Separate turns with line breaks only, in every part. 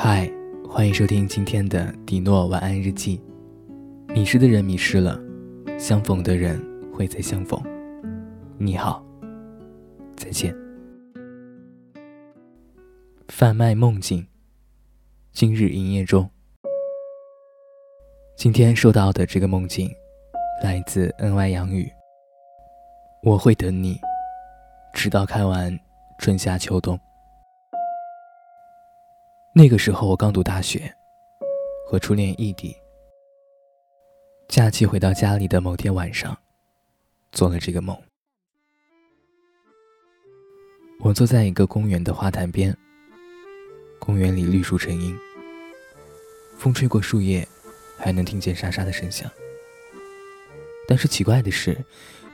嗨，欢迎收听今天的迪诺晚安日记。迷失的人迷失了，相逢的人会再相逢。你好，再见。贩卖梦境，今日营业中。今天收到的这个梦境，来自 NY 杨雨。我会等你，直到看完春夏秋冬。那个时候我刚读大学，和初恋异地。假期回到家里的某天晚上，做了这个梦。我坐在一个公园的花坛边，公园里绿树成荫，风吹过树叶，还能听见沙沙的声响。但是奇怪的是，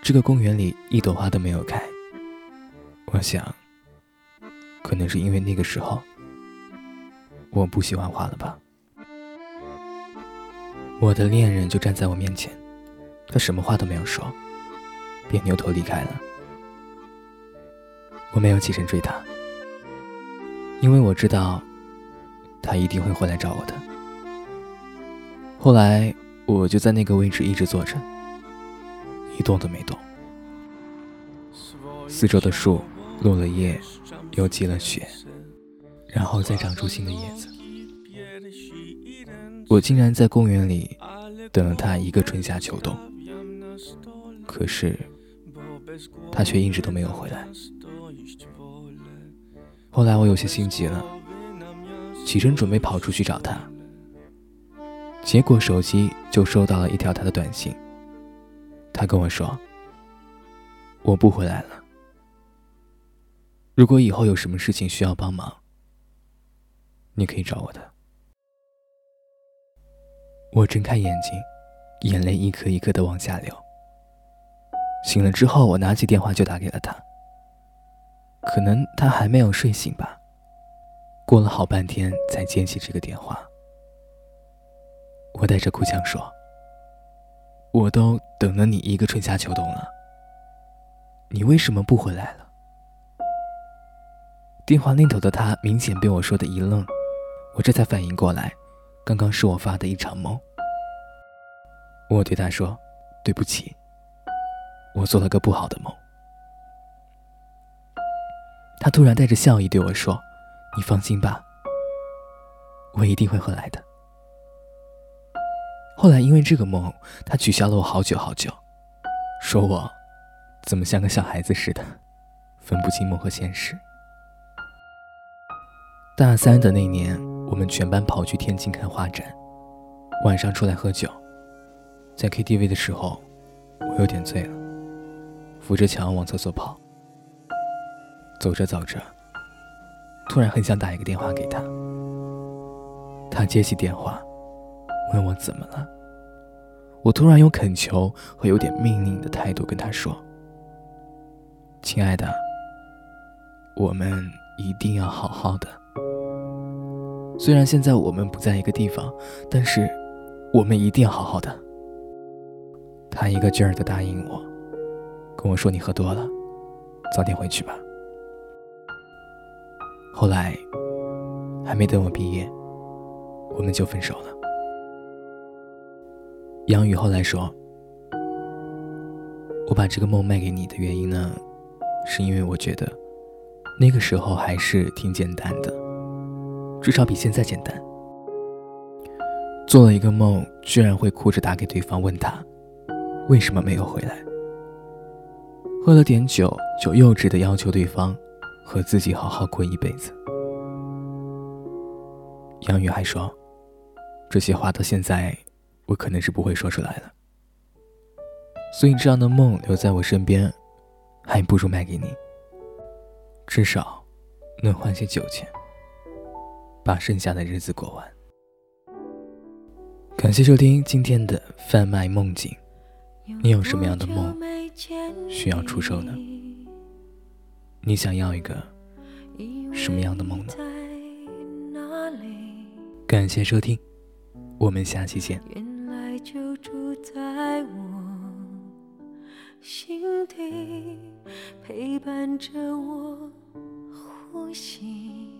这个公园里一朵花都没有开。我想，可能是因为那个时候。我不喜欢花了吧？我的恋人就站在我面前，他什么话都没有说，便扭头离开了。我没有起身追他，因为我知道他一定会回来找我的。后来我就在那个位置一直坐着，一动都没动。四周的树落了叶，又积了雪。然后再长出新的叶子。我竟然在公园里等了他一个春夏秋冬，可是他却一直都没有回来。后来我有些心急了，起身准备跑出去找他，结果手机就收到了一条他的短信。他跟我说：“我不回来了。如果以后有什么事情需要帮忙。”你可以找我的。我睁开眼睛，眼泪一颗一颗的往下流。醒了之后，我拿起电话就打给了他。可能他还没有睡醒吧，过了好半天才接起这个电话。我带着哭腔说：“我都等了你一个春夏秋冬了，你为什么不回来了？”电话那头的他明显被我说的一愣。我这才反应过来，刚刚是我发的一场梦。我对他说：“对不起，我做了个不好的梦。”他突然带着笑意对我说：“你放心吧，我一定会回来的。”后来因为这个梦，他取消了我好久好久，说我怎么像个小孩子似的，分不清梦和现实。大三的那年。我们全班跑去天津看画展，晚上出来喝酒，在 KTV 的时候，我有点醉了，扶着墙往厕所跑。走着走着，突然很想打一个电话给他。他接起电话，问我怎么了。我突然用恳求和有点命令的态度跟他说：“亲爱的，我们一定要好好的。”虽然现在我们不在一个地方，但是我们一定要好好的。他一个劲儿的答应我，跟我说：“你喝多了，早点回去吧。”后来还没等我毕业，我们就分手了。杨宇后来说：“我把这个梦卖给你的原因呢，是因为我觉得那个时候还是挺简单的。”至少比现在简单。做了一个梦，居然会哭着打给对方，问他为什么没有回来。喝了点酒，就幼稚的要求对方和自己好好过一辈子。杨宇还说，这些话到现在，我可能是不会说出来了。所以这样的梦留在我身边，还不如卖给你，至少能换些酒钱。把剩下的日子过完。感谢收听今天的贩卖梦境。你有什么样的梦需要出售呢？你想要一个什么样的梦呢？感谢收听，我们下期见。原来就住在我心底，陪伴着我呼吸。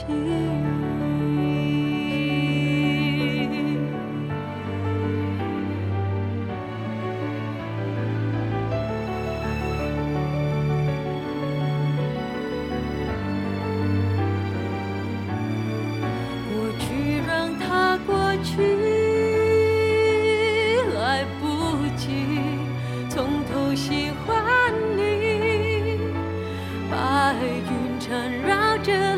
情过去让它过去来不及从头喜欢你。白云缠绕着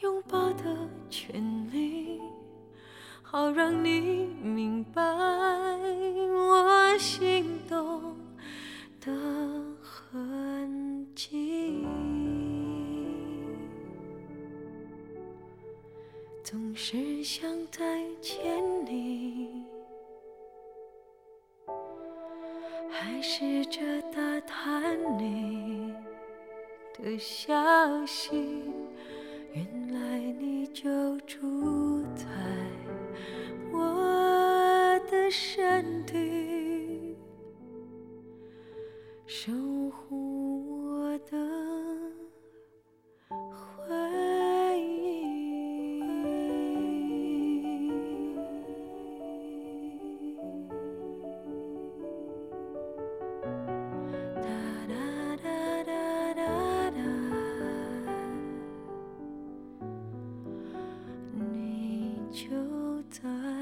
拥抱的权利，好让你明白我心动的痕迹。总是想再见你，还试着打探你的消息。原来你就住在我的身体 time.